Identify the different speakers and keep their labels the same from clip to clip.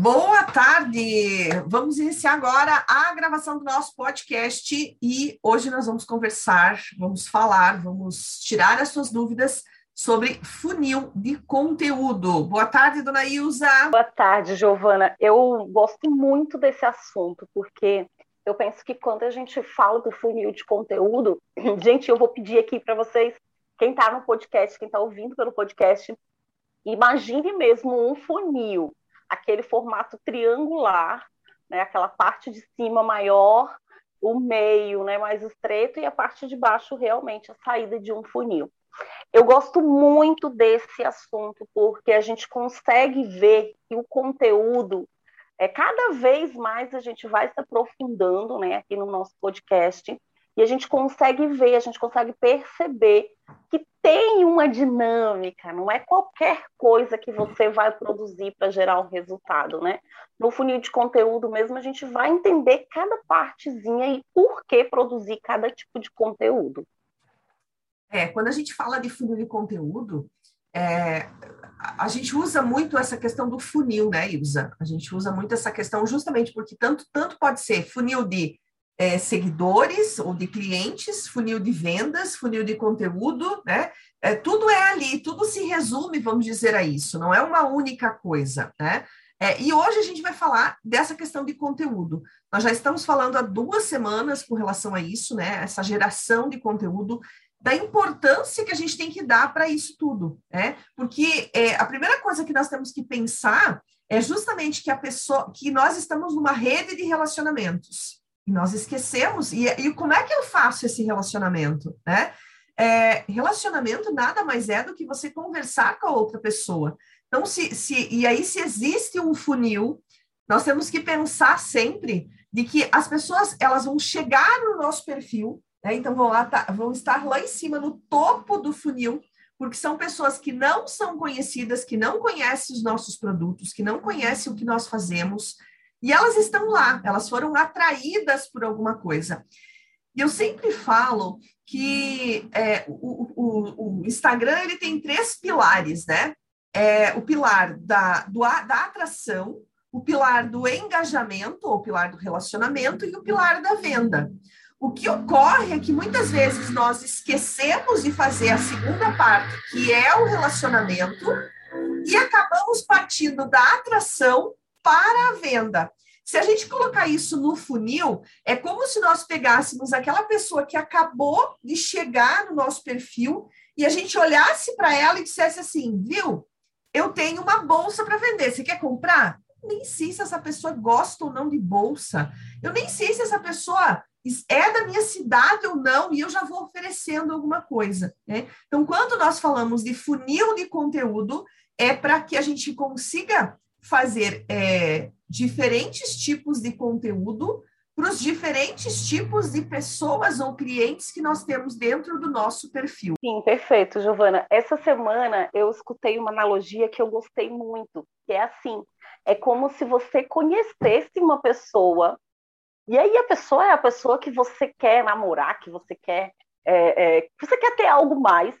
Speaker 1: Boa tarde! Vamos iniciar agora a gravação do nosso podcast e hoje nós vamos conversar, vamos falar, vamos tirar as suas dúvidas sobre funil de conteúdo. Boa tarde, dona Ilza.
Speaker 2: Boa tarde, Giovana. Eu gosto muito desse assunto porque eu penso que quando a gente fala do funil de conteúdo, gente, eu vou pedir aqui para vocês, quem está no podcast, quem está ouvindo pelo podcast, imagine mesmo um funil aquele formato triangular, né, aquela parte de cima maior, o meio né, mais estreito e a parte de baixo realmente a saída de um funil. Eu gosto muito desse assunto porque a gente consegue ver que o conteúdo é cada vez mais a gente vai se aprofundando, né, aqui no nosso podcast e a gente consegue ver, a gente consegue perceber que tem uma dinâmica, não é qualquer coisa que você vai produzir para gerar um resultado, né? No funil de conteúdo mesmo, a gente vai entender cada partezinha e por que produzir cada tipo de conteúdo.
Speaker 1: É, quando a gente fala de funil de conteúdo, é, a gente usa muito essa questão do funil, né, Ilza? A gente usa muito essa questão justamente porque tanto, tanto pode ser funil de é, seguidores ou de clientes, funil de vendas, funil de conteúdo, né? É, tudo é ali, tudo se resume, vamos dizer a isso, não é uma única coisa, né? É, e hoje a gente vai falar dessa questão de conteúdo. Nós já estamos falando há duas semanas com relação a isso, né? Essa geração de conteúdo, da importância que a gente tem que dar para isso tudo, né? Porque é, a primeira coisa que nós temos que pensar é justamente que a pessoa, que nós estamos numa rede de relacionamentos. E nós esquecemos. E, e como é que eu faço esse relacionamento? Né? É, relacionamento nada mais é do que você conversar com a outra pessoa. Então, se, se, e aí, se existe um funil, nós temos que pensar sempre de que as pessoas elas vão chegar no nosso perfil, né? então vão, lá, tá, vão estar lá em cima, no topo do funil, porque são pessoas que não são conhecidas, que não conhecem os nossos produtos, que não conhecem o que nós fazemos, e elas estão lá, elas foram atraídas por alguma coisa. E eu sempre falo que é, o, o, o, Instagram ele tem três pilares, né? É, o pilar da, do, da atração, o pilar do engajamento, ou pilar do relacionamento, e o pilar da venda. O que ocorre é que muitas vezes nós esquecemos de fazer a segunda parte, que é o relacionamento, e acabamos partindo da atração para a venda. Se a gente colocar isso no funil, é como se nós pegássemos aquela pessoa que acabou de chegar no nosso perfil e a gente olhasse para ela e dissesse assim: viu, eu tenho uma bolsa para vender, você quer comprar? Nem sei se essa pessoa gosta ou não de bolsa. Eu nem sei se essa pessoa é da minha cidade ou não, e eu já vou oferecendo alguma coisa. Né? Então, quando nós falamos de funil de conteúdo, é para que a gente consiga fazer é, diferentes tipos de conteúdo para os diferentes tipos de pessoas ou clientes que nós temos dentro do nosso perfil.
Speaker 2: Sim, perfeito, Giovana. Essa semana eu escutei uma analogia que eu gostei muito, que é assim: é como se você conhecesse uma pessoa, e aí a pessoa é a pessoa que você quer namorar, que você quer, é, é, você quer ter algo mais,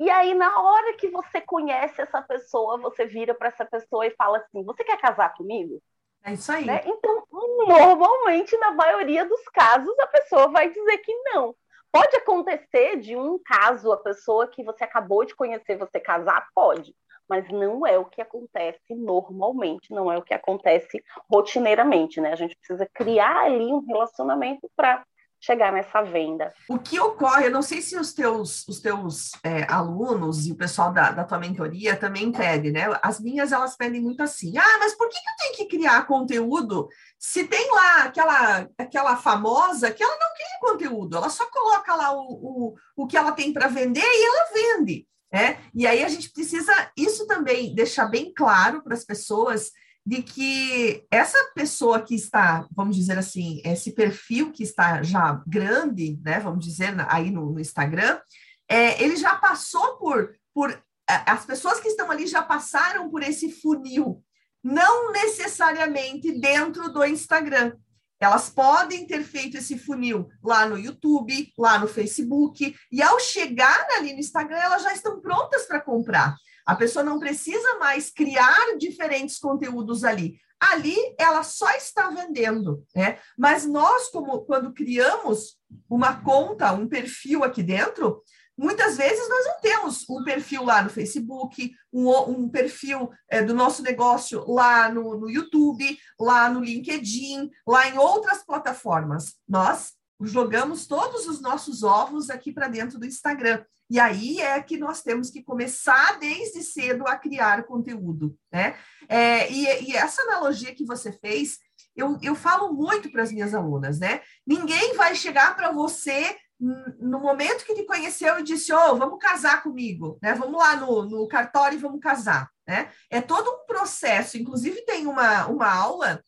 Speaker 2: e aí, na hora que você conhece essa pessoa, você vira para essa pessoa e fala assim: Você quer casar comigo?
Speaker 1: É isso aí.
Speaker 2: Né? Então, normalmente, na maioria dos casos, a pessoa vai dizer que não. Pode acontecer de um caso, a pessoa que você acabou de conhecer, você casar? Pode. Mas não é o que acontece normalmente, não é o que acontece rotineiramente, né? A gente precisa criar ali um relacionamento para chegar nessa venda.
Speaker 1: O que ocorre, eu não sei se os teus, os teus é, alunos e o pessoal da, da tua mentoria também pedem, né? As minhas, elas pedem muito assim, ah, mas por que, que eu tenho que criar conteúdo se tem lá aquela, aquela famosa que ela não cria conteúdo, ela só coloca lá o, o, o que ela tem para vender e ela vende. É? E aí a gente precisa isso também deixar bem claro para as pessoas de que essa pessoa que está, vamos dizer assim, esse perfil que está já grande, né, vamos dizer, aí no, no Instagram, é, ele já passou por, por. As pessoas que estão ali já passaram por esse funil, não necessariamente dentro do Instagram. Elas podem ter feito esse funil lá no YouTube, lá no Facebook, e ao chegar ali no Instagram, elas já estão prontas para comprar. A pessoa não precisa mais criar diferentes conteúdos ali. ali ela só está vendendo, né? Mas nós, como quando criamos uma conta, um perfil aqui dentro, muitas vezes nós não temos um perfil lá no Facebook, um, um perfil é, do nosso negócio lá no, no YouTube, lá no LinkedIn, lá em outras plataformas. Nós jogamos todos os nossos ovos aqui para dentro do Instagram. E aí é que nós temos que começar desde cedo a criar conteúdo, né? É, e, e, essa analogia que você fez, eu, eu falo muito para as minhas alunas, né? Ninguém vai chegar para você no momento que te conheceu e disse, oh, vamos casar comigo, né? Vamos lá no, no cartório e vamos casar, né? É todo um processo. Inclusive tem uma, uma aula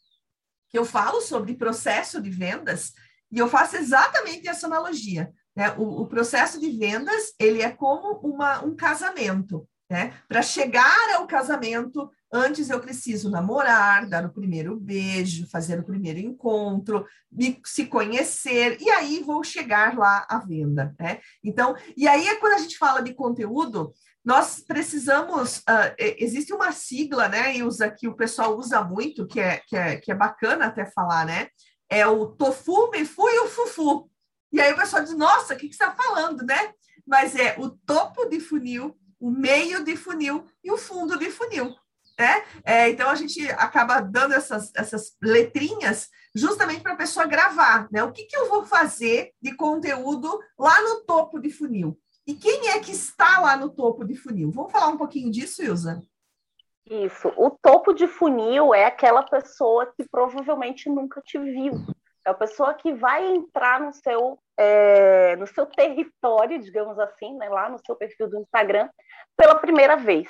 Speaker 1: que eu falo sobre processo de vendas e eu faço exatamente essa analogia. Né? O, o, processo de vendas ele é como uma, um casamento. Né? Para chegar ao casamento, antes eu preciso namorar, dar o primeiro beijo, fazer o primeiro encontro, me, se conhecer, e aí vou chegar lá à venda. Né? Então, e aí é quando a gente fala de conteúdo, nós precisamos. Uh, existe uma sigla, né, Ilza, que o pessoal usa muito, que é, que é, que é bacana até falar, né? É o tofu, mefu e o fufu. E aí o pessoal diz, nossa, o que, que você está falando, né? Mas é o topo de funil, o meio de funil e o fundo de funil. Né? É, então a gente acaba dando essas, essas letrinhas justamente para a pessoa gravar, né? O que, que eu vou fazer de conteúdo lá no topo de funil? E quem é que está lá no topo de funil? Vamos falar um pouquinho disso, Ilza?
Speaker 2: Isso. O topo de funil é aquela pessoa que provavelmente nunca te viu. A pessoa que vai entrar no seu, é, no seu território, digamos assim, né, lá no seu perfil do Instagram, pela primeira vez.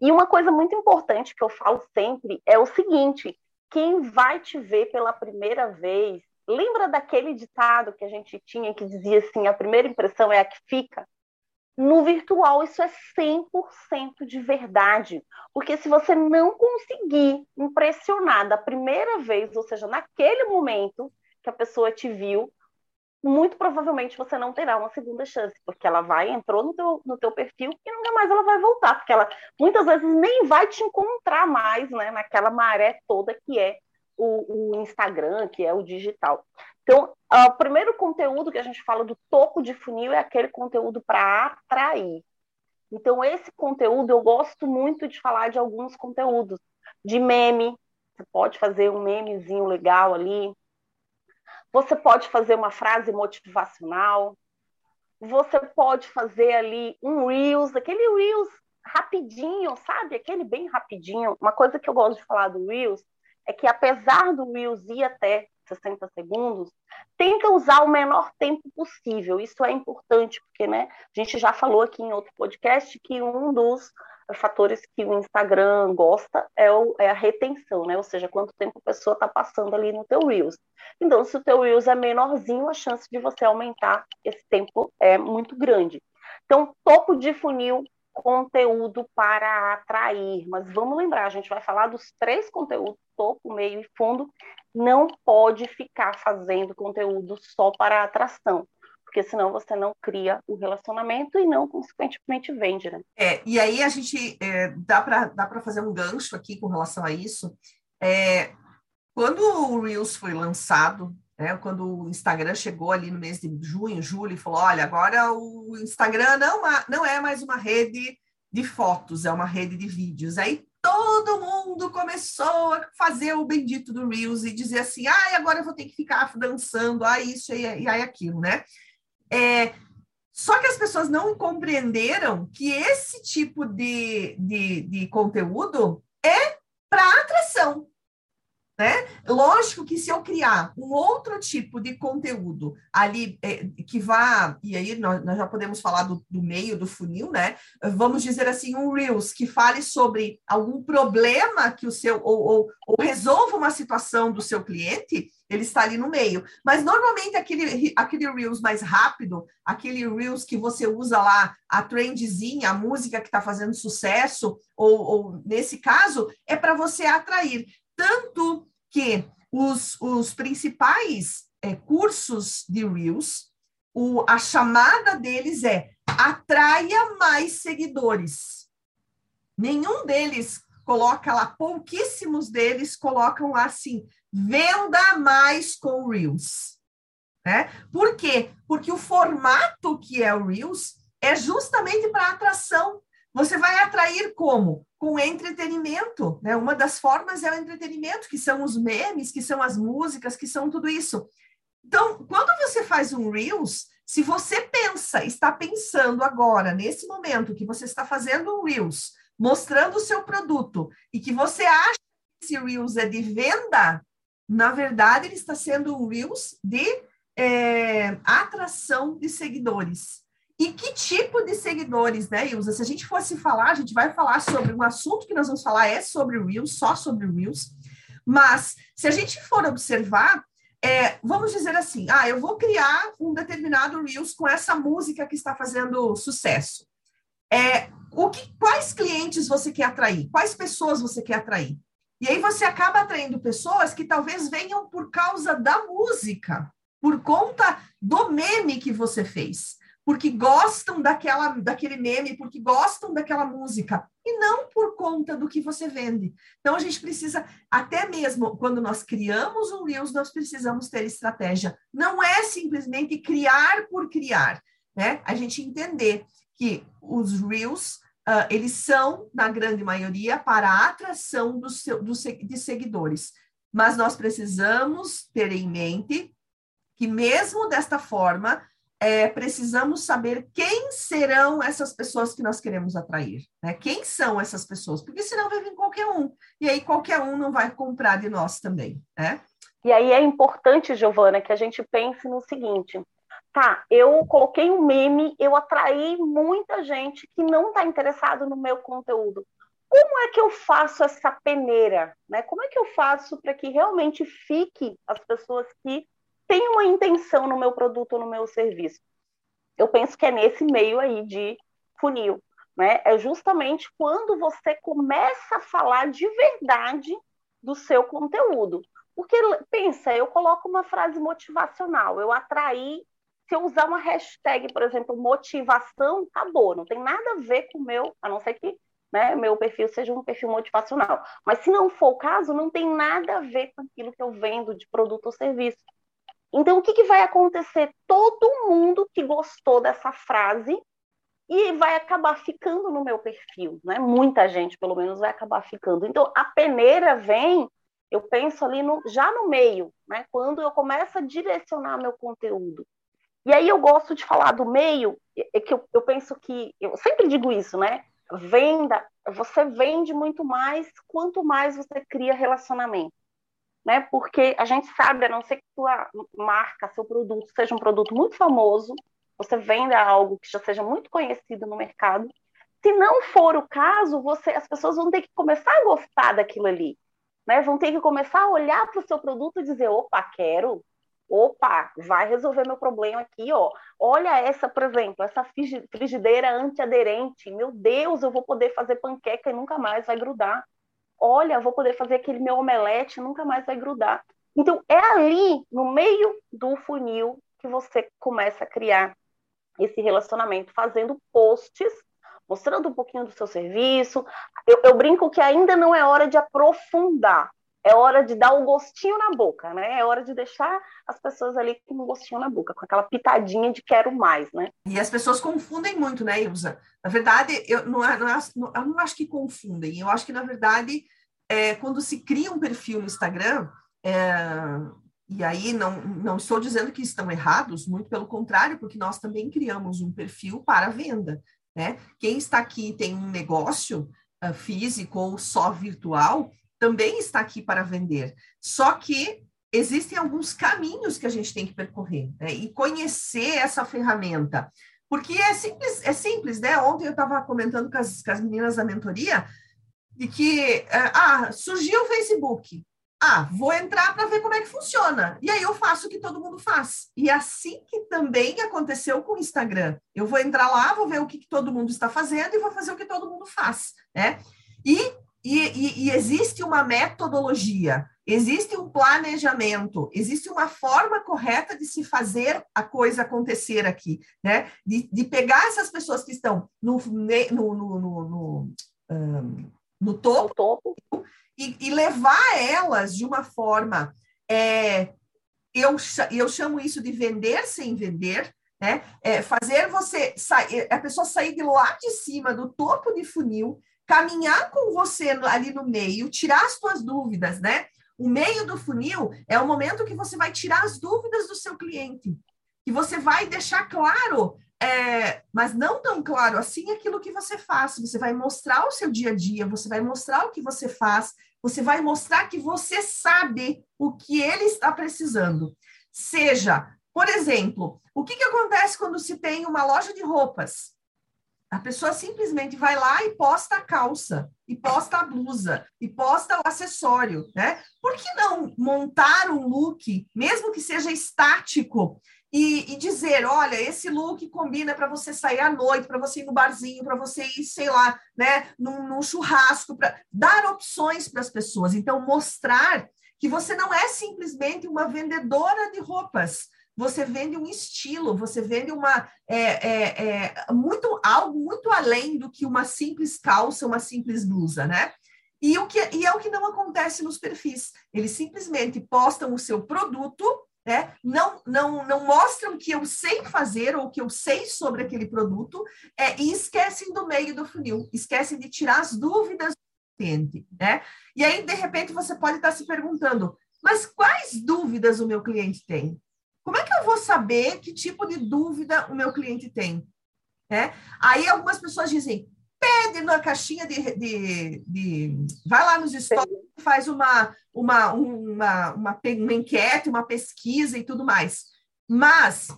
Speaker 2: E uma coisa muito importante que eu falo sempre é o seguinte: quem vai te ver pela primeira vez, lembra daquele ditado que a gente tinha que dizia assim: a primeira impressão é a que fica? No virtual, isso é 100% de verdade. Porque se você não conseguir impressionar da primeira vez, ou seja, naquele momento, que a pessoa te viu, muito provavelmente você não terá uma segunda chance, porque ela vai, entrou no teu, no teu perfil e nunca mais ela vai voltar, porque ela muitas vezes nem vai te encontrar mais, né, naquela maré toda que é o, o Instagram, que é o digital. Então, o primeiro conteúdo que a gente fala do topo de funil é aquele conteúdo para atrair. Então, esse conteúdo, eu gosto muito de falar de alguns conteúdos, de meme, você pode fazer um memezinho legal ali, você pode fazer uma frase motivacional, você pode fazer ali um Reels, aquele Reels rapidinho, sabe? Aquele bem rapidinho. Uma coisa que eu gosto de falar do Reels é que apesar do Reels ir até 60 segundos, tenta usar o menor tempo possível. Isso é importante, porque né, a gente já falou aqui em outro podcast que um dos fatores que o Instagram gosta é, o, é a retenção, né? Ou seja, quanto tempo a pessoa está passando ali no teu Reels. Então, se o teu Reels é menorzinho, a chance de você aumentar esse tempo é muito grande. Então, topo de funil, conteúdo para atrair. Mas vamos lembrar, a gente vai falar dos três conteúdos, topo, meio e fundo. Não pode ficar fazendo conteúdo só para atração porque senão você não cria o relacionamento e não, consequentemente, vende, né?
Speaker 1: É, e aí a gente é, dá para dá fazer um gancho aqui com relação a isso. É, quando o Reels foi lançado, né, quando o Instagram chegou ali no mês de junho, julho, e falou: olha, agora o Instagram não, não é mais uma rede de fotos, é uma rede de vídeos. Aí todo mundo começou a fazer o bendito do Reels e dizer assim: ah, agora eu vou ter que ficar dançando, ah, isso e aí aquilo, né? É, só que as pessoas não compreenderam que esse tipo de, de, de conteúdo é para atração. Né? Lógico que se eu criar um outro tipo de conteúdo ali é, que vá, e aí nós, nós já podemos falar do, do, meio do funil, né? Vamos dizer assim, um Reels que fale sobre algum problema que o seu, ou, ou, ou resolva uma situação do seu cliente, ele está ali no meio. Mas normalmente aquele, aquele Reels mais rápido, aquele Reels que você usa lá, a trendzinha, a música que está fazendo sucesso, ou, ou nesse caso, é para você atrair. Tanto que os, os principais é, cursos de Reels, o, a chamada deles é atraia mais seguidores. Nenhum deles coloca lá, pouquíssimos deles colocam lá assim, venda mais com Reels. Né? Por quê? Porque o formato que é o Reels é justamente para atração. Você vai atrair como? Com entretenimento. Né? Uma das formas é o entretenimento, que são os memes, que são as músicas, que são tudo isso. Então, quando você faz um Reels, se você pensa, está pensando agora, nesse momento, que você está fazendo um Reels, mostrando o seu produto, e que você acha que esse Reels é de venda, na verdade, ele está sendo um Reels de é, atração de seguidores. E que tipo de seguidores, né, Ilza? Se a gente fosse falar, a gente vai falar sobre um assunto que nós vamos falar é sobre Reels, só sobre Reels. Mas se a gente for observar, é, vamos dizer assim, ah, eu vou criar um determinado Reels com essa música que está fazendo sucesso. É, o que, quais clientes você quer atrair? Quais pessoas você quer atrair? E aí você acaba atraindo pessoas que talvez venham por causa da música, por conta do meme que você fez porque gostam daquela, daquele meme, porque gostam daquela música, e não por conta do que você vende. Então, a gente precisa, até mesmo quando nós criamos um Reels, nós precisamos ter estratégia. Não é simplesmente criar por criar, né? A gente entender que os Reels, uh, eles são, na grande maioria, para a atração do seu, do, de seguidores. Mas nós precisamos ter em mente que, mesmo desta forma, é, precisamos saber quem serão essas pessoas que nós queremos atrair, né? Quem são essas pessoas? Porque senão vai vir qualquer um, e aí qualquer um não vai comprar de nós também, né?
Speaker 2: E aí é importante, Giovana, que a gente pense no seguinte: tá, eu coloquei um meme, eu atraí muita gente que não está interessado no meu conteúdo. Como é que eu faço essa peneira? Né? Como é que eu faço para que realmente fique as pessoas que tem uma intenção no meu produto ou no meu serviço. Eu penso que é nesse meio aí de funil, né? É justamente quando você começa a falar de verdade do seu conteúdo. Porque pensa, eu coloco uma frase motivacional, eu atraí, se eu usar uma hashtag, por exemplo, motivação, acabou, não tem nada a ver com o meu, a não ser que né, meu perfil seja um perfil motivacional. Mas se não for o caso, não tem nada a ver com aquilo que eu vendo de produto ou serviço. Então, o que, que vai acontecer? Todo mundo que gostou dessa frase e vai acabar ficando no meu perfil, né? Muita gente, pelo menos, vai acabar ficando. Então, a peneira vem, eu penso ali no, já no meio, né? Quando eu começo a direcionar meu conteúdo. E aí eu gosto de falar do meio, é que eu, eu penso que, eu sempre digo isso, né? Venda, você vende muito mais quanto mais você cria relacionamento né? Porque a gente sabe, a não ser que sua marca, seu produto seja um produto muito famoso, você venda algo que já seja muito conhecido no mercado. Se não for o caso, você, as pessoas vão ter que começar a gostar daquilo ali, né? Vão ter que começar a olhar para o seu produto e dizer, opa, quero, opa, vai resolver meu problema aqui, ó. Olha essa, por exemplo, essa frigideira antiaderente. Meu Deus, eu vou poder fazer panqueca e nunca mais vai grudar olha, vou poder fazer aquele meu omelete, nunca mais vai grudar. Então, é ali, no meio do funil, que você começa a criar esse relacionamento, fazendo posts, mostrando um pouquinho do seu serviço. Eu, eu brinco que ainda não é hora de aprofundar, é hora de dar um gostinho na boca, né? É hora de deixar as pessoas ali com um gostinho na boca, com aquela pitadinha de quero mais, né?
Speaker 1: E as pessoas confundem muito, né, Ilza? Na verdade, eu não, não, eu não acho que confundem, eu acho que, na verdade, é, quando se cria um perfil no Instagram, é, e aí não, não estou dizendo que estão errados, muito pelo contrário, porque nós também criamos um perfil para venda, né? Quem está aqui tem um negócio uh, físico ou só virtual, também está aqui para vender. Só que existem alguns caminhos que a gente tem que percorrer né? e conhecer essa ferramenta. Porque é simples, é simples, né? Ontem eu estava comentando com as, com as meninas da mentoria de que, é, ah, surgiu o Facebook. Ah, vou entrar para ver como é que funciona. E aí eu faço o que todo mundo faz. E assim que também aconteceu com o Instagram. Eu vou entrar lá, vou ver o que, que todo mundo está fazendo e vou fazer o que todo mundo faz, né? E e, e, existe uma metodologia, existe um planejamento, existe uma forma correta de se fazer a coisa acontecer aqui, né? De, de pegar essas pessoas que estão no, no, no, no um, no topo, topo. E, e, levar elas de uma forma, é, eu, eu chamo isso de vender sem vender, né? É fazer você sair, a pessoa sair de lá de cima, do topo de funil, caminhar com você ali no meio, tirar as suas dúvidas, né? O meio do funil é o momento que você vai tirar as dúvidas do seu cliente, que você vai deixar claro, é, mas não tão claro assim aquilo que você faz. Você vai mostrar o seu dia a dia, você vai mostrar o que você faz, você vai mostrar que você sabe o que ele está precisando. Seja por exemplo, o que, que acontece quando se tem uma loja de roupas? A pessoa simplesmente vai lá e posta a calça, e posta a blusa, e posta o acessório, né? Por que não montar um look, mesmo que seja estático, e, e dizer, olha, esse look combina para você sair à noite, para você ir no barzinho, para você ir, sei lá, né, num, num churrasco, para dar opções para as pessoas. Então, mostrar que você não é simplesmente uma vendedora de roupas, você vende um estilo, você vende uma é, é, é, muito algo muito além do que uma simples calça, uma simples blusa, né? E, o que, e é o que não acontece nos perfis. Eles simplesmente postam o seu produto, né? não, não, não mostram que eu sei fazer ou que eu sei sobre aquele produto é, e esquecem do meio do funil, esquecem de tirar as dúvidas do cliente. Né? E aí, de repente, você pode estar se perguntando, mas quais dúvidas o meu cliente tem? Como é que eu vou saber que tipo de dúvida o meu cliente tem? É? Aí algumas pessoas dizem, pede na caixinha de, de, de vai lá nos stories, faz uma, uma, uma, uma, uma enquete, uma pesquisa e tudo mais. Mas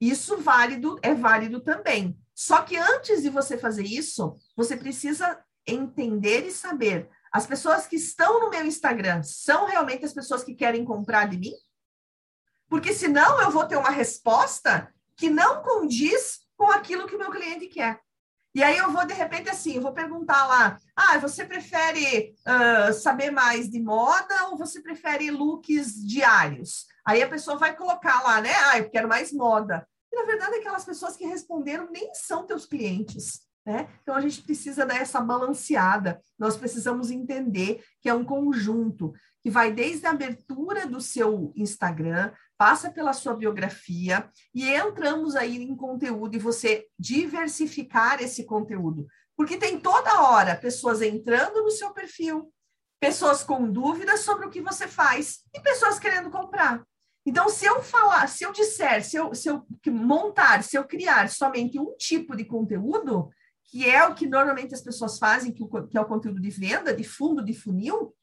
Speaker 1: isso válido é válido também. Só que antes de você fazer isso, você precisa entender e saber as pessoas que estão no meu Instagram são realmente as pessoas que querem comprar de mim? Porque senão eu vou ter uma resposta que não condiz com aquilo que o meu cliente quer. E aí eu vou, de repente, assim, eu vou perguntar lá, ah, você prefere uh, saber mais de moda ou você prefere looks diários? Aí a pessoa vai colocar lá, né? Ah, eu quero mais moda. E, na verdade, aquelas pessoas que responderam nem são teus clientes. Né? Então a gente precisa dar essa balanceada, nós precisamos entender que é um conjunto que vai desde a abertura do seu Instagram, passa pela sua biografia e entramos aí em conteúdo e você diversificar esse conteúdo. Porque tem toda hora pessoas entrando no seu perfil, pessoas com dúvidas sobre o que você faz e pessoas querendo comprar. Então, se eu falar, se eu disser, se eu, se eu montar, se eu criar somente um tipo de conteúdo, que é o que normalmente as pessoas fazem, que, é o conteúdo de venda, de fundo de funil,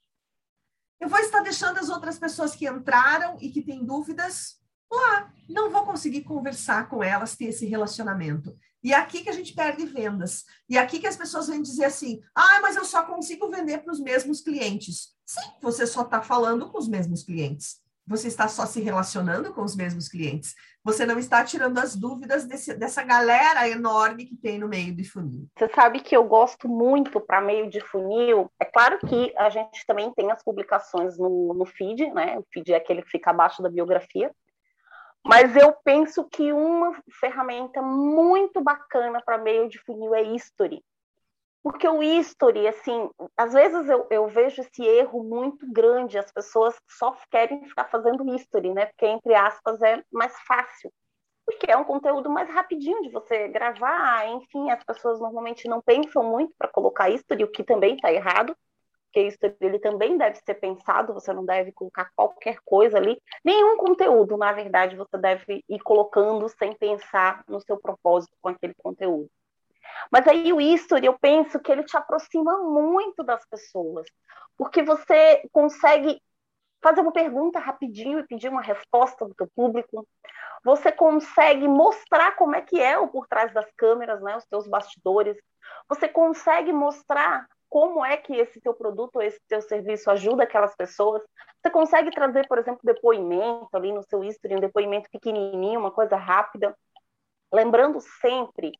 Speaker 1: eu vou estar deixando as outras pessoas que entraram e que têm dúvidas lá. Não vou conseguir conversar com elas, ter esse relacionamento. E é aqui que a gente perde vendas. E é aqui que as pessoas vêm dizer assim: ah, mas eu só consigo vender para os mesmos clientes. Sim, você só está falando com os mesmos clientes você está só se relacionando com os mesmos clientes. Você não está tirando as dúvidas desse, dessa galera enorme que tem no meio de funil.
Speaker 2: Você sabe que eu gosto muito para meio de funil. É claro que a gente também tem as publicações no, no feed, né? O feed é aquele que fica abaixo da biografia. Mas eu penso que uma ferramenta muito bacana para meio de funil é History. Porque o history, assim, às vezes eu, eu vejo esse erro muito grande, as pessoas só querem ficar fazendo history, né? Porque, entre aspas, é mais fácil. Porque é um conteúdo mais rapidinho de você gravar, enfim, as pessoas normalmente não pensam muito para colocar history, o que também está errado, porque isso ele também deve ser pensado, você não deve colocar qualquer coisa ali, nenhum conteúdo, na verdade, você deve ir colocando sem pensar no seu propósito com aquele conteúdo. Mas aí o history, eu penso que ele te aproxima muito das pessoas, porque você consegue fazer uma pergunta rapidinho e pedir uma resposta do teu público. Você consegue mostrar como é que é o por trás das câmeras, né, os teus bastidores. Você consegue mostrar como é que esse teu produto esse teu serviço ajuda aquelas pessoas. Você consegue trazer, por exemplo, depoimento ali no seu history, um depoimento pequenininho, uma coisa rápida. Lembrando sempre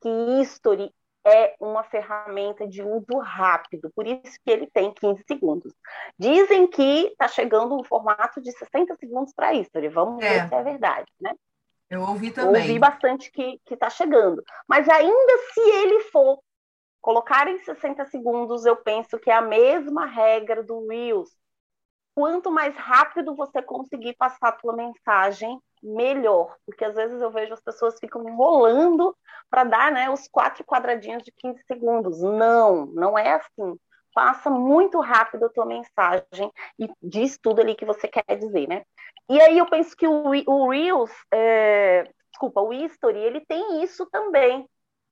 Speaker 2: que history é uma ferramenta de uso rápido, por isso que ele tem 15 segundos. Dizem que está chegando um formato de 60 segundos para history, vamos é. ver se é verdade, né?
Speaker 1: Eu ouvi também.
Speaker 2: ouvi bastante que está chegando. Mas ainda se ele for Colocar em 60 segundos, eu penso que é a mesma regra do Reels. Quanto mais rápido você conseguir passar a tua mensagem, melhor. Porque às vezes eu vejo as pessoas ficam enrolando para dar né, os quatro quadradinhos de 15 segundos. Não, não é assim. Passa muito rápido a tua mensagem e diz tudo ali que você quer dizer, né? E aí eu penso que o, o Reels, é, desculpa, o History, ele tem isso também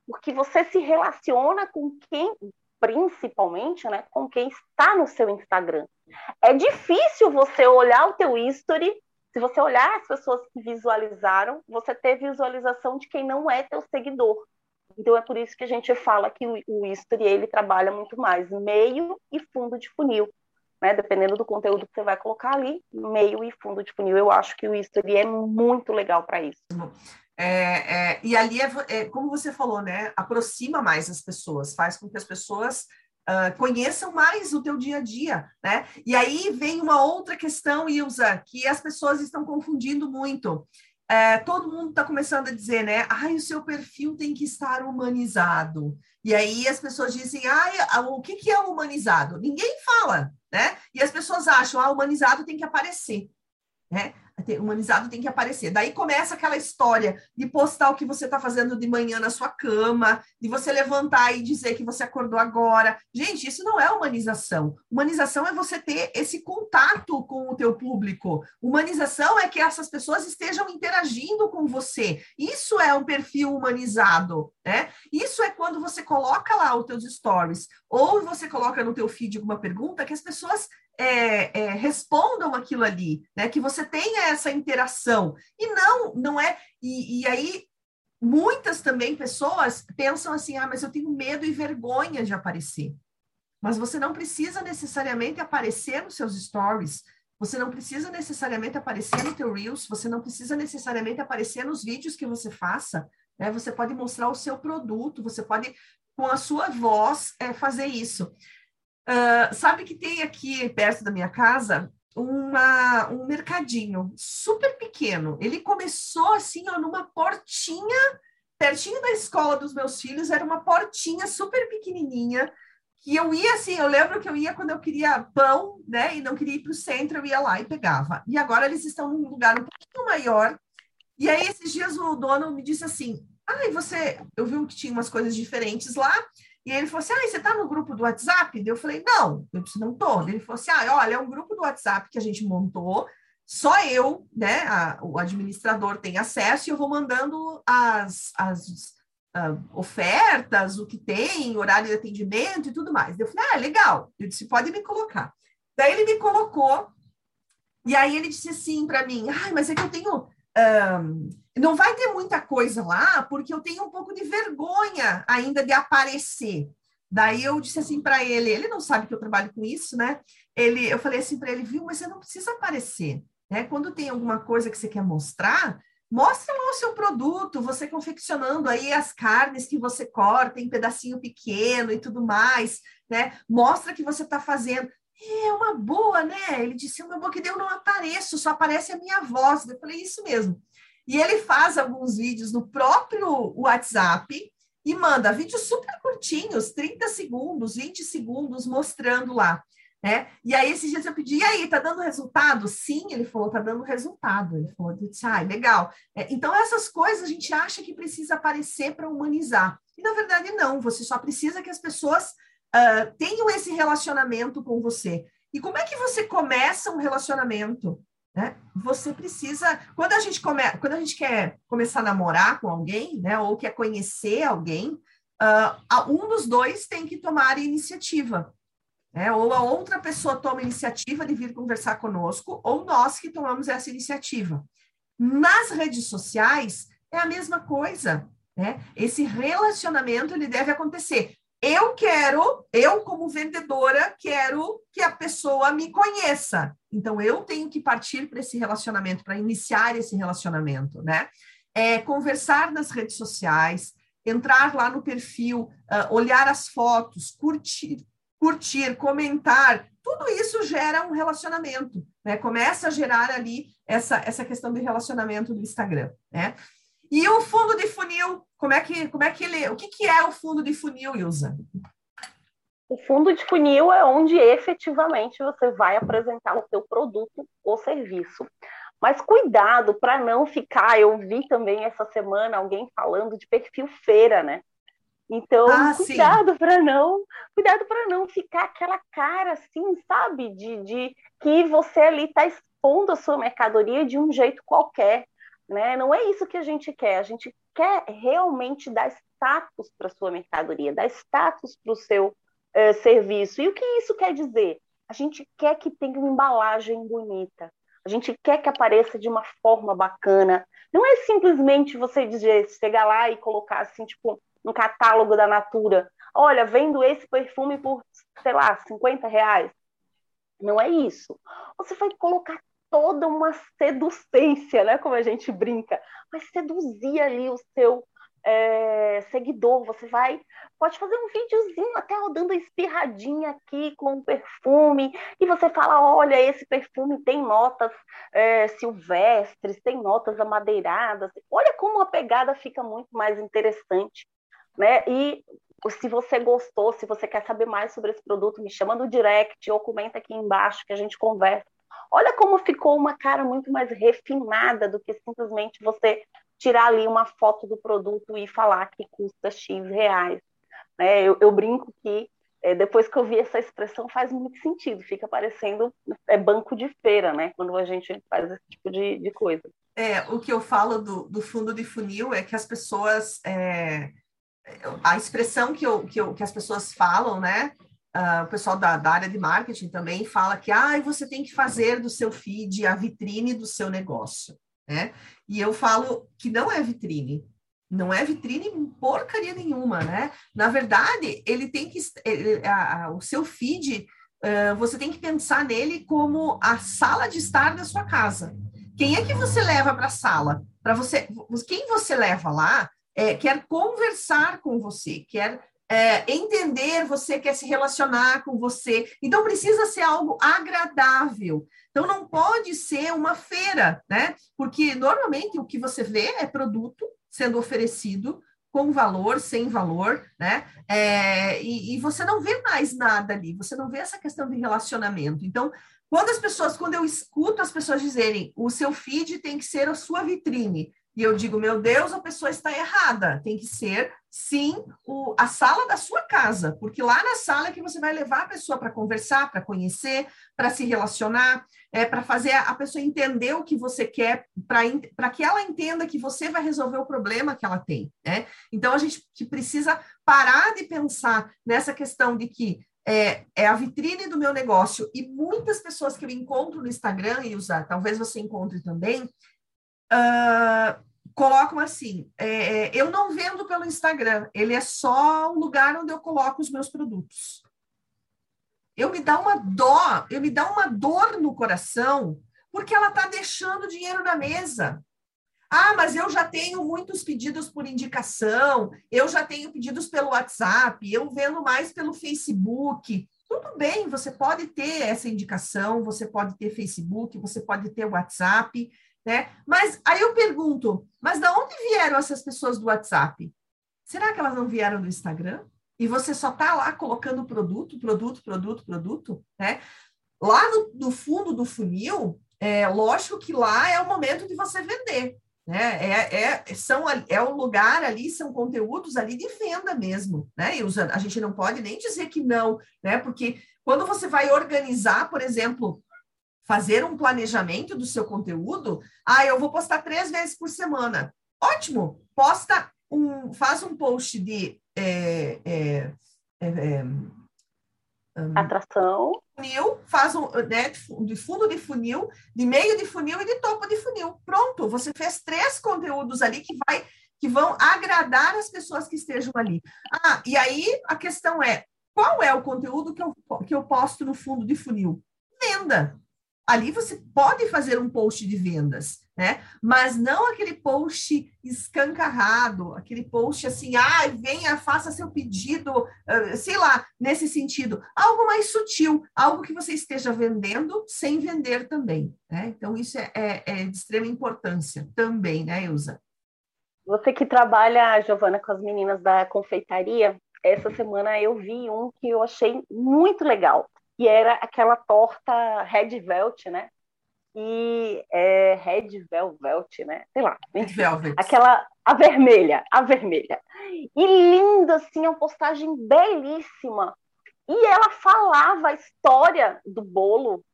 Speaker 2: porque você se relaciona com quem, principalmente, né, com quem está no seu Instagram. É difícil você olhar o teu history, se você olhar as pessoas que visualizaram, você ter visualização de quem não é teu seguidor. Então é por isso que a gente fala que o, history ele trabalha muito mais meio e fundo de funil. Né, dependendo do conteúdo que você vai colocar ali, meio e fundo de funil, eu acho que o history é muito legal para isso.
Speaker 1: É, é, e ali, é, é, como você falou, né? Aproxima mais as pessoas, faz com que as pessoas uh, conheçam mais o teu dia a dia, né? E aí vem uma outra questão, Ilza, que as pessoas estão confundindo muito. É, todo mundo está começando a dizer, né? Ai, o seu perfil tem que estar humanizado. E aí as pessoas dizem, ai, o que, que é humanizado? Ninguém fala, né? E as pessoas acham, ah, humanizado tem que aparecer. Né? Humanizado tem que aparecer. Daí começa aquela história de postar o que você está fazendo de manhã na sua cama, de você levantar e dizer que você acordou agora. Gente, isso não é humanização. Humanização é você ter esse contato com o teu público. Humanização é que essas pessoas estejam interagindo com você. Isso é um perfil humanizado, né? Isso é quando você coloca lá os teus stories ou você coloca no teu feed uma pergunta que as pessoas é, é, respondam aquilo ali, né? Que você tenha essa interação. E não, não é. E, e, aí, muitas também pessoas pensam assim: ah, mas eu tenho medo e vergonha de aparecer. Mas você não precisa necessariamente aparecer nos seus stories. Você não precisa necessariamente aparecer no teu Reels, você não precisa necessariamente aparecer nos vídeos que você faça, né? Você pode mostrar o seu produto, você pode, com a sua voz, é, fazer isso. Uh, sabe que tem aqui perto da minha casa uma, um mercadinho super pequeno. Ele começou assim, ó, numa portinha, pertinho da escola dos meus filhos, era uma portinha super pequenininha, que eu ia assim, eu lembro que eu ia quando eu queria pão, né, e não queria ir para o centro, eu ia lá e pegava. E agora eles estão num lugar um pouquinho maior. E aí, esses dias, o dono me disse assim, ai, ah, você... Eu vi que tinha umas coisas diferentes lá, e ele falou assim: ah, você está no grupo do WhatsApp? Eu falei: não, eu disse, não estou. Ele falou assim: ah, olha, é um grupo do WhatsApp que a gente montou, só eu, né, a, o administrador tem acesso e eu vou mandando as, as uh, ofertas, o que tem, horário de atendimento e tudo mais. Eu falei: ah, legal. Eu disse: pode me colocar. Daí ele me colocou, e aí ele disse assim para mim: ai, mas é que eu tenho. Um, não vai ter muita coisa lá, porque eu tenho um pouco de vergonha ainda de aparecer. Daí eu disse assim para ele, ele não sabe que eu trabalho com isso, né? Ele, eu falei assim para ele, viu, mas você não precisa aparecer, né? Quando tem alguma coisa que você quer mostrar, mostra lá o seu produto, você confeccionando aí as carnes que você corta em pedacinho pequeno e tudo mais, né? Mostra que você está fazendo. É uma boa, né? Ele disse, é uma boa que eu não apareço, só aparece a minha voz. Eu falei, isso mesmo. E ele faz alguns vídeos no próprio WhatsApp e manda vídeos super curtinhos, 30 segundos, 20 segundos, mostrando lá. Né? E aí, esses dias eu pedi, e aí, tá dando resultado? Sim, ele falou, tá dando resultado. Ele falou, ah, legal. É, então, essas coisas a gente acha que precisa aparecer para humanizar. E, na verdade, não. Você só precisa que as pessoas uh, tenham esse relacionamento com você. E como é que você começa um relacionamento? Né? Você precisa, quando a gente come, quando a gente quer começar a namorar com alguém, né, ou quer conhecer alguém, uh, um dos dois tem que tomar a iniciativa. Né? Ou a outra pessoa toma a iniciativa de vir conversar conosco, ou nós que tomamos essa iniciativa. Nas redes sociais é a mesma coisa. Né? Esse relacionamento ele deve acontecer eu quero, eu como vendedora, quero que a pessoa me conheça. Então, eu tenho que partir para esse relacionamento, para iniciar esse relacionamento, né? É, conversar nas redes sociais, entrar lá no perfil, uh, olhar as fotos, curtir, curtir, comentar, tudo isso gera um relacionamento, né? Começa a gerar ali essa, essa questão de relacionamento do Instagram, né? E o fundo de funil, como é que, como é que ele, o que, que é o fundo de funil, Ilza?
Speaker 2: O fundo de funil é onde efetivamente você vai apresentar o seu produto ou serviço. Mas cuidado para não ficar. Eu vi também essa semana alguém falando de perfil feira, né? Então, ah, cuidado para não, cuidado para não ficar aquela cara assim, sabe, de, de que você ali está expondo a sua mercadoria de um jeito qualquer, né? Não é isso que a gente quer. A gente quer realmente dar status para sua mercadoria, dar status para o seu é, serviço. E o que isso quer dizer? A gente quer que tenha uma embalagem bonita. A gente quer que apareça de uma forma bacana. Não é simplesmente você dizer, chegar lá e colocar assim, tipo, um catálogo da Natura. Olha, vendo esse perfume por, sei lá, 50 reais. Não é isso. Você vai colocar toda uma seducência, né? Como a gente brinca. Vai seduzir ali o seu é, seguidor, você vai, pode fazer um videozinho até rodando espirradinha aqui com um perfume, e você fala, olha, esse perfume tem notas é, silvestres, tem notas amadeiradas, olha como a pegada fica muito mais interessante, né, e se você gostou, se você quer saber mais sobre esse produto, me chama no direct ou comenta aqui embaixo que a gente conversa. Olha como ficou uma cara muito mais refinada do que simplesmente você tirar ali uma foto do produto e falar que custa X reais. Né? Eu, eu brinco que é, depois que eu vi essa expressão faz muito sentido, fica parecendo é, banco de feira, né? Quando a gente faz esse tipo de, de coisa.
Speaker 1: É, o que eu falo do, do fundo de funil é que as pessoas. É, a expressão que, eu, que, eu, que as pessoas falam, né? Uh, o pessoal da, da, área de marketing também fala que ah, você tem que fazer do seu feed a vitrine do seu negócio. Né? E eu falo que não é vitrine, não é vitrine porcaria nenhuma, né? Na verdade, ele tem que ele, a, a, o seu feed uh, você tem que pensar nele como a sala de estar da sua casa. Quem é que você leva para a sala? Para você, quem você leva lá é, quer conversar com você, quer é, entender você, quer se relacionar com você. Então, precisa ser algo agradável. Então, não pode ser uma feira, né? Porque normalmente o que você vê é produto sendo oferecido com valor, sem valor, né? É, e, e você não vê mais nada ali, você não vê essa questão de relacionamento. Então, quando as pessoas, quando eu escuto as pessoas dizerem o seu feed tem que ser a sua vitrine, e eu digo, meu Deus, a pessoa está errada. Tem que ser, sim, o, a sala da sua casa, porque lá na sala é que você vai levar a pessoa para conversar, para conhecer, para se relacionar, é, para fazer a, pessoa entender o que você quer, para que ela entenda que você vai resolver o problema que ela tem. Né? Então, a gente precisa parar de pensar nessa questão de que é, é, a vitrine do meu negócio, e muitas pessoas que eu encontro no Instagram, e usar, talvez você encontre também, uh, colocam assim: é, é, eu não vendo pelo Instagram, ele é só o lugar onde eu coloco os meus produtos. Eu me dá uma dó, eu me dá uma dor no coração, porque ela está deixando dinheiro na mesa. Ah, mas eu já tenho muitos pedidos por indicação, eu já tenho pedidos pelo WhatsApp, eu vendo mais pelo Facebook. Tudo bem, você pode ter essa indicação, você pode ter Facebook, você pode ter WhatsApp, né? Mas aí eu pergunto, mas da onde vieram essas pessoas do WhatsApp? Será que elas não vieram do Instagram? E você só está lá colocando produto, produto, produto, produto, né? Lá no, no fundo do funil, é lógico que lá é o momento de você vender, né? É, é, são, é o lugar ali, são conteúdos ali de venda mesmo, né? E a gente não pode nem dizer que não, né? Porque quando você vai organizar, por exemplo, fazer um planejamento do seu conteúdo, ah, eu vou postar três vezes por semana. Ótimo! Posta um, faz um post de é, é, é,
Speaker 2: um, atração.
Speaker 1: Funil, faz um né, de fundo de funil, de meio de funil e de topo de funil. Pronto, você fez três conteúdos ali que vai que vão agradar as pessoas que estejam ali. Ah, e aí a questão é qual é o conteúdo que eu, que eu posto no fundo de funil? Venda ali você pode fazer um post de vendas, né? Mas não aquele post escancarado, aquele post assim, ah, venha, faça seu pedido, sei lá, nesse sentido. Algo mais sutil, algo que você esteja vendendo sem vender também, né? Então, isso é, é, é de extrema importância também, né, Ilza?
Speaker 2: Você que trabalha, Giovana, com as meninas da confeitaria, essa semana eu vi um que eu achei muito legal, que era aquela torta Red Velvet, né? E é Red Velvet, né? Sei lá.
Speaker 1: Red Velvet.
Speaker 2: Aquela, a vermelha, a vermelha. E linda, assim, uma postagem belíssima. E ela falava a história do bolo,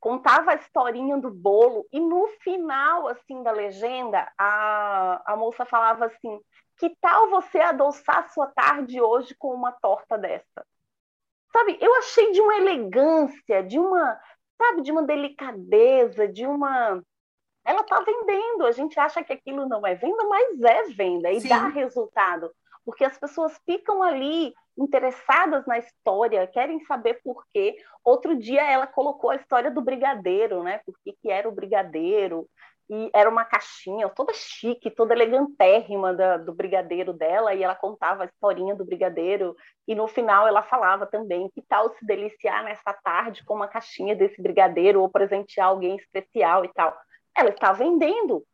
Speaker 2: contava a historinha do bolo, e no final, assim, da legenda, a, a moça falava assim, que tal você adoçar sua tarde hoje com uma torta dessa? Sabe, eu achei de uma elegância, de uma, sabe, de uma delicadeza, de uma. Ela está vendendo, a gente acha que aquilo não é venda, mas é venda e Sim. dá resultado, porque as pessoas ficam ali interessadas na história, querem saber por quê. Outro dia ela colocou a história do brigadeiro, né? Por que, que era o brigadeiro? E era uma caixinha toda chique, toda elegantérrima da, do brigadeiro dela, e ela contava a historinha do brigadeiro, e no final ela falava também que tal se deliciar nessa tarde com uma caixinha desse brigadeiro, ou presentear alguém especial e tal. Ela está vendendo,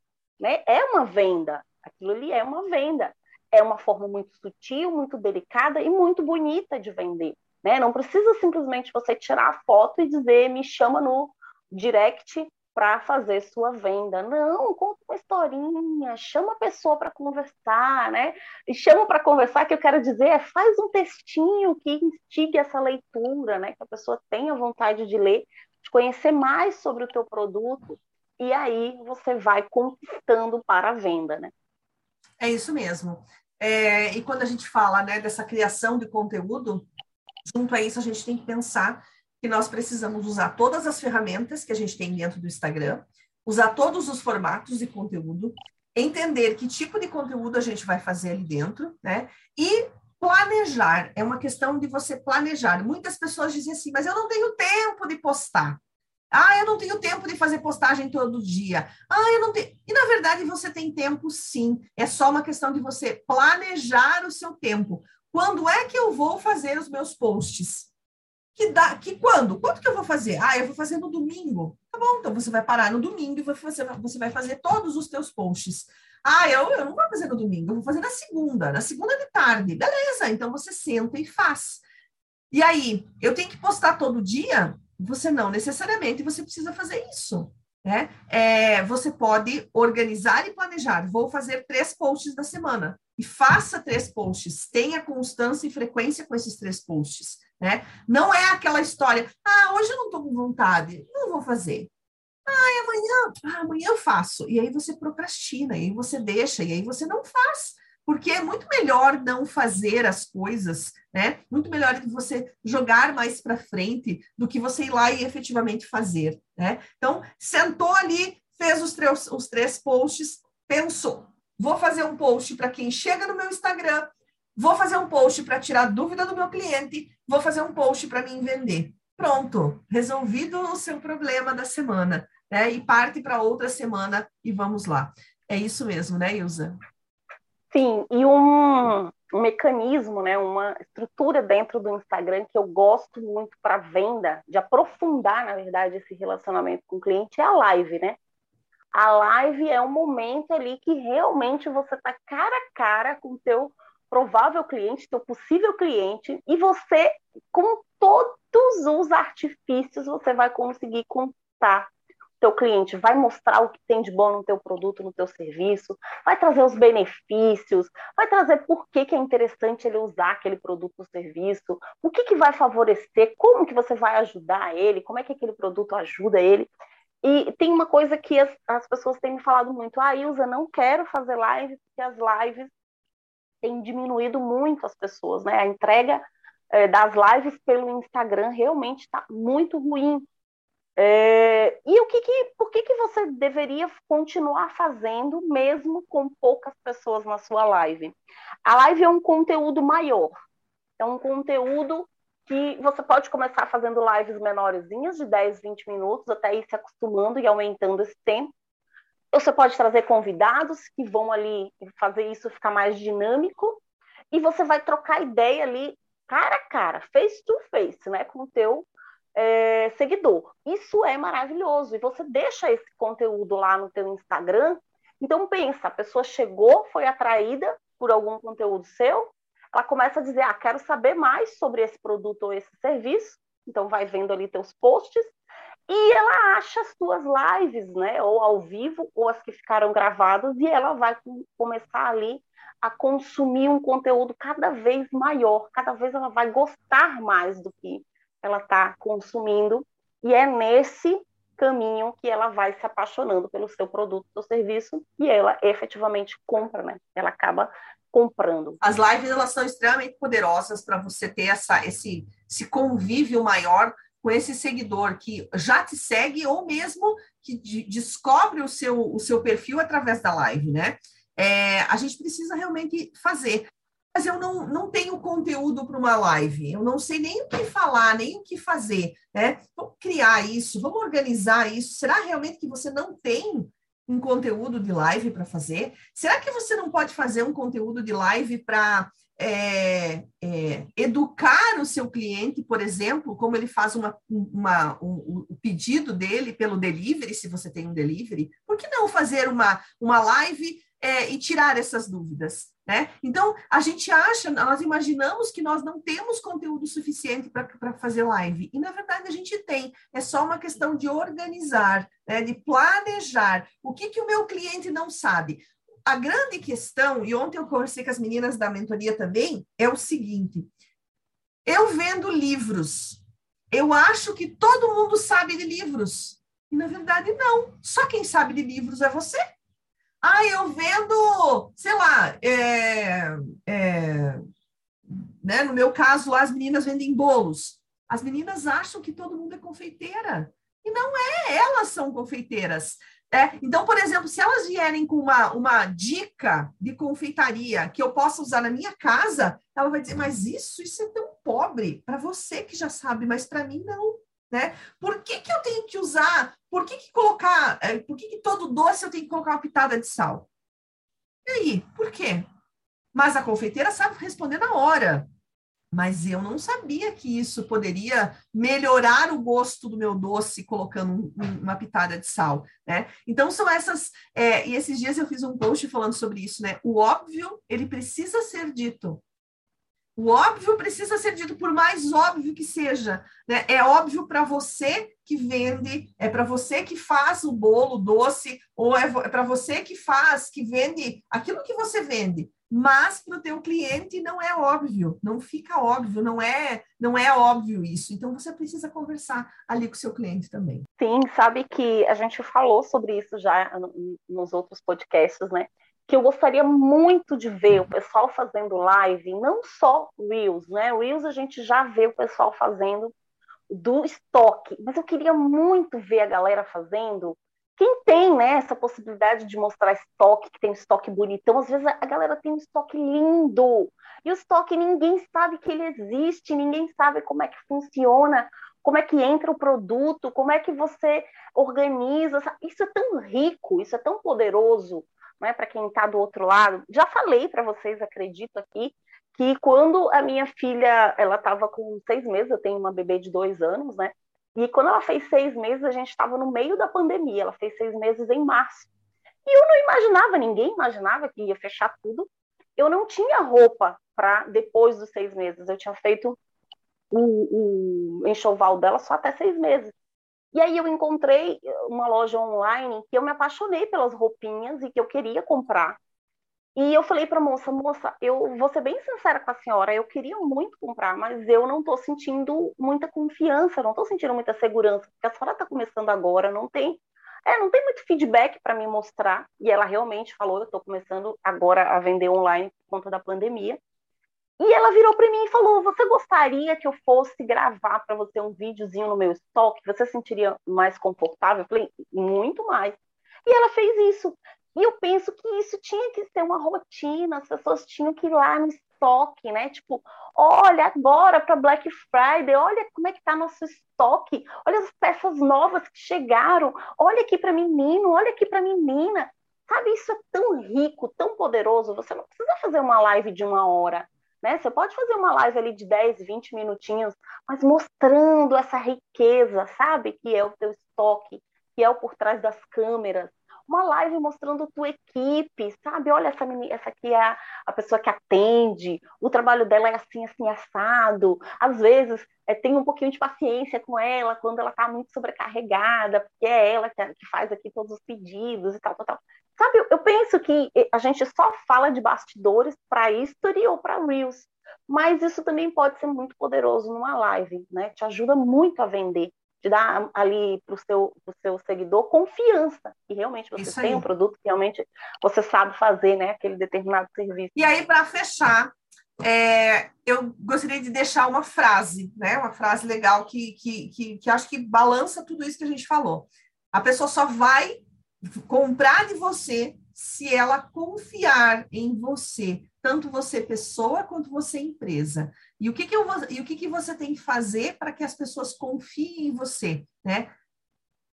Speaker 2: né? É uma venda, aquilo ali é uma venda. É uma forma muito sutil, muito delicada e muito bonita de vender. Né? Não precisa simplesmente você tirar a foto e dizer me chama no direct para fazer sua venda. Não, conta uma historinha, chama a pessoa para conversar, né? E chama para conversar, que eu quero dizer, é faz um textinho que instigue essa leitura, né? Que a pessoa tenha vontade de ler, de conhecer mais sobre o teu produto, e aí você vai conquistando para a venda, né?
Speaker 1: É isso mesmo. É, e quando a gente fala né, dessa criação de conteúdo, junto a isso a gente tem que pensar que nós precisamos usar todas as ferramentas que a gente tem dentro do Instagram, usar todos os formatos de conteúdo, entender que tipo de conteúdo a gente vai fazer ali dentro, né? E planejar, é uma questão de você planejar. Muitas pessoas dizem assim, mas eu não tenho tempo de postar. Ah, eu não tenho tempo de fazer postagem todo dia. Ah, eu não tenho. E na verdade você tem tempo sim. É só uma questão de você planejar o seu tempo. Quando é que eu vou fazer os meus posts? Que dá, que quando? Quanto que eu vou fazer? Ah, eu vou fazer no domingo. Tá bom, então você vai parar no domingo e você, você vai fazer todos os teus posts. Ah, eu, eu não vou fazer no domingo, eu vou fazer na segunda, na segunda de tarde. Beleza, então você senta e faz. E aí, eu tenho que postar todo dia? Você não necessariamente você precisa fazer isso. Né? É, você pode organizar e planejar. Vou fazer três posts da semana. E faça três posts. Tenha constância e frequência com esses três posts. Né? Não é aquela história, ah, hoje eu não estou com vontade, não vou fazer. Ah, amanhã, ah, amanhã eu faço. E aí você procrastina, e aí você deixa, e aí você não faz. Porque é muito melhor não fazer as coisas, né? Muito melhor você jogar mais para frente do que você ir lá e efetivamente fazer, né? Então, sentou ali, fez os três, os três posts, pensou, vou fazer um post para quem chega no meu Instagram, vou fazer um post para tirar dúvida do meu cliente, vou fazer um post para mim vender. Pronto, resolvido o seu problema da semana, né? E parte para outra semana e vamos lá. É isso mesmo, né, Ilza?
Speaker 2: Sim, e um, um mecanismo, né, uma estrutura dentro do Instagram que eu gosto muito para venda, de aprofundar, na verdade, esse relacionamento com o cliente, é a live, né? A live é um momento ali que realmente você está cara a cara com o teu provável cliente, teu possível cliente, e você, com todos os artifícios, você vai conseguir contar teu cliente, vai mostrar o que tem de bom no teu produto, no teu serviço, vai trazer os benefícios, vai trazer por que, que é interessante ele usar aquele produto ou serviço, o que, que vai favorecer, como que você vai ajudar ele, como é que aquele produto ajuda ele. E tem uma coisa que as, as pessoas têm me falado muito, ah, Ilza, não quero fazer live, porque as lives tem diminuído muito as pessoas, né? A entrega é, das lives pelo Instagram realmente está muito ruim. É, e o que, que por que, que você deveria continuar fazendo mesmo com poucas pessoas na sua live? A live é um conteúdo maior, é um conteúdo que você pode começar fazendo lives menorzinhas, de 10, 20 minutos, até ir se acostumando e aumentando esse tempo. Você pode trazer convidados que vão ali fazer isso ficar mais dinâmico e você vai trocar ideia ali cara a cara, face to face, né, com o teu é, seguidor. Isso é maravilhoso e você deixa esse conteúdo lá no teu Instagram Então pensa, a pessoa chegou, foi atraída por algum conteúdo seu, ela começa a dizer, ah, quero saber mais sobre esse produto ou esse serviço, então vai vendo ali teus posts, e ela acha as tuas lives, né, ou ao vivo, ou as que ficaram gravadas, e ela vai começar ali a consumir um conteúdo cada vez maior, cada vez ela vai gostar mais do que ela está consumindo, e é nesse caminho que ela vai se apaixonando pelo seu produto ou serviço e ela efetivamente compra, né? Ela acaba comprando.
Speaker 1: As lives elas são extremamente poderosas para você ter essa esse, esse convívio maior com esse seguidor que já te segue ou mesmo que de, descobre o seu, o seu perfil através da live, né? É, a gente precisa realmente fazer mas eu não, não tenho conteúdo para uma live, eu não sei nem o que falar, nem o que fazer, né? Vamos criar isso, vamos organizar isso. Será realmente que você não tem um conteúdo de live para fazer? Será que você não pode fazer um conteúdo de live para é, é, educar o seu cliente, por exemplo, como ele faz uma, uma, um, um pedido dele pelo delivery, se você tem um delivery? Por que não fazer uma, uma live é, e tirar essas dúvidas? Né? Então, a gente acha, nós imaginamos que nós não temos conteúdo suficiente para fazer live, e na verdade a gente tem, é só uma questão de organizar, né? de planejar. O que, que o meu cliente não sabe? A grande questão, e ontem eu conversei com as meninas da mentoria também, é o seguinte: eu vendo livros, eu acho que todo mundo sabe de livros, e na verdade não, só quem sabe de livros é você. Ah, eu vendo, sei lá, é, é, né, no meu caso, as meninas vendem bolos. As meninas acham que todo mundo é confeiteira. E não é, elas são confeiteiras. É, então, por exemplo, se elas vierem com uma, uma dica de confeitaria que eu possa usar na minha casa, ela vai dizer, mas isso, isso é tão pobre para você que já sabe, mas para mim não. Né? Por que, que eu tenho que usar? Por que, que colocar? É, por que, que todo doce eu tenho que colocar uma pitada de sal? E aí, por quê? Mas a confeiteira sabe responder na hora. Mas eu não sabia que isso poderia melhorar o gosto do meu doce colocando uma pitada de sal, né? Então são essas. É, e esses dias eu fiz um post falando sobre isso, né? O óbvio ele precisa ser dito. O óbvio precisa ser dito, por mais óbvio que seja. Né? É óbvio para você que vende, é para você que faz o bolo doce, ou é, é para você que faz, que vende aquilo que você vende. Mas para o teu cliente não é óbvio, não fica óbvio, não é, não é óbvio isso. Então você precisa conversar ali com o seu cliente também.
Speaker 2: Sim, sabe que a gente falou sobre isso já nos outros podcasts, né? Que eu gostaria muito de ver o pessoal fazendo live, não só Reels, né? Reels a gente já vê o pessoal fazendo do estoque, mas eu queria muito ver a galera fazendo. Quem tem né, essa possibilidade de mostrar estoque, que tem um estoque bonitão, às vezes a galera tem um estoque lindo, e o estoque ninguém sabe que ele existe, ninguém sabe como é que funciona, como é que entra o produto, como é que você organiza. Isso é tão rico, isso é tão poderoso né, para quem está do outro lado, já falei para vocês, acredito aqui, que quando a minha filha ela estava com seis meses, eu tenho uma bebê de dois anos, né? E quando ela fez seis meses, a gente estava no meio da pandemia. Ela fez seis meses em março. E eu não imaginava, ninguém imaginava que ia fechar tudo. Eu não tinha roupa para depois dos seis meses. Eu tinha feito o, o enxoval dela só até seis meses. E aí eu encontrei uma loja online que eu me apaixonei pelas roupinhas e que eu queria comprar. E eu falei para a moça, moça, eu vou ser bem sincera com a senhora, eu queria muito comprar, mas eu não estou sentindo muita confiança, não estou sentindo muita segurança, porque a senhora está começando agora, não tem, é, não tem muito feedback para me mostrar. E ela realmente falou, eu estou começando agora a vender online por conta da pandemia. E ela virou para mim e falou: Você gostaria que eu fosse gravar para você um videozinho no meu estoque? Você sentiria mais confortável? Eu falei: Muito mais. E ela fez isso. E eu penso que isso tinha que ser uma rotina, as pessoas tinham que ir lá no estoque, né? Tipo, olha agora para Black Friday, olha como é que tá nosso estoque, olha as peças novas que chegaram, olha aqui para menino, olha aqui para menina. Sabe, isso é tão rico, tão poderoso, você não precisa fazer uma live de uma hora. Né? Você pode fazer uma live ali de 10, 20 minutinhos, mas mostrando essa riqueza, sabe? Que é o teu estoque, que é o por trás das câmeras. uma live mostrando tua equipe, sabe? Olha, essa, menina, essa aqui é a, pessoa que atende, o trabalho dela é assim, assim, assado. Às vezes, é, tem um pouquinho de paciência com ela quando ela está muito sobrecarregada, porque é ela que, que, faz aqui todos os pedidos e tal, tal, tal. Sabe, eu, penso que a gente só fala de bastidores para History ou para Reels, mas isso também pode ser muito poderoso numa live, né? Te ajuda muito a vender de dar ali para o seu, seu seguidor confiança que realmente você Isso tem aí. um produto que realmente você sabe fazer, né, aquele determinado serviço.
Speaker 1: E aí, para fechar, é, eu gostaria de deixar uma frase, né, uma frase legal que, que, que, que acho que balança tudo isso que a gente falou. A pessoa só vai comprar de você se ela confiar em você, tanto você pessoa quanto você empresa. E o que, que, eu, e o que, que você tem que fazer para que as pessoas confiem em você, né?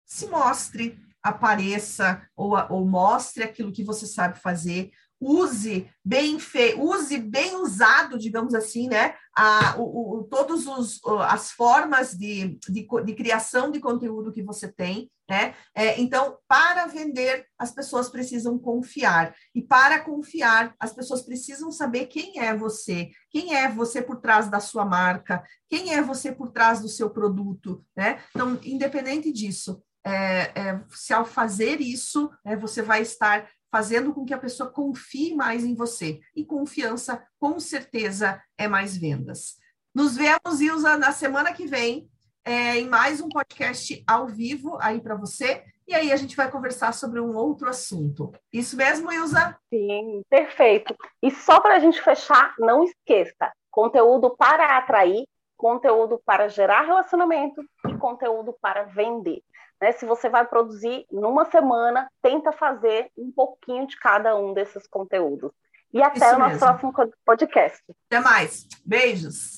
Speaker 1: Se mostre, apareça ou, ou mostre aquilo que você sabe fazer, use bem feito, use bem usado, digamos assim, né? A, o, o, todos os as formas de, de, de, criação de conteúdo que você tem, né? É, então, para vender, as pessoas precisam confiar. E para confiar, as pessoas precisam saber quem é você, quem é você por trás da sua marca, quem é você por trás do seu produto, né? Então, independente disso, é, é, se ao fazer isso, é, você vai estar fazendo com que a pessoa confie mais em você. E confiança, com certeza, é mais vendas. Nos vemos, Ilza, na semana que vem, é, em mais um podcast ao vivo aí para você. E aí a gente vai conversar sobre um outro assunto. Isso mesmo, Ilza?
Speaker 2: Sim, perfeito. E só para a gente fechar, não esqueça: conteúdo para atrair, conteúdo para gerar relacionamento e conteúdo para vender. Né? Se você vai produzir numa semana, tenta fazer um pouquinho de cada um desses conteúdos. E até Isso o nosso mesmo. próximo podcast.
Speaker 1: Até mais. Beijos.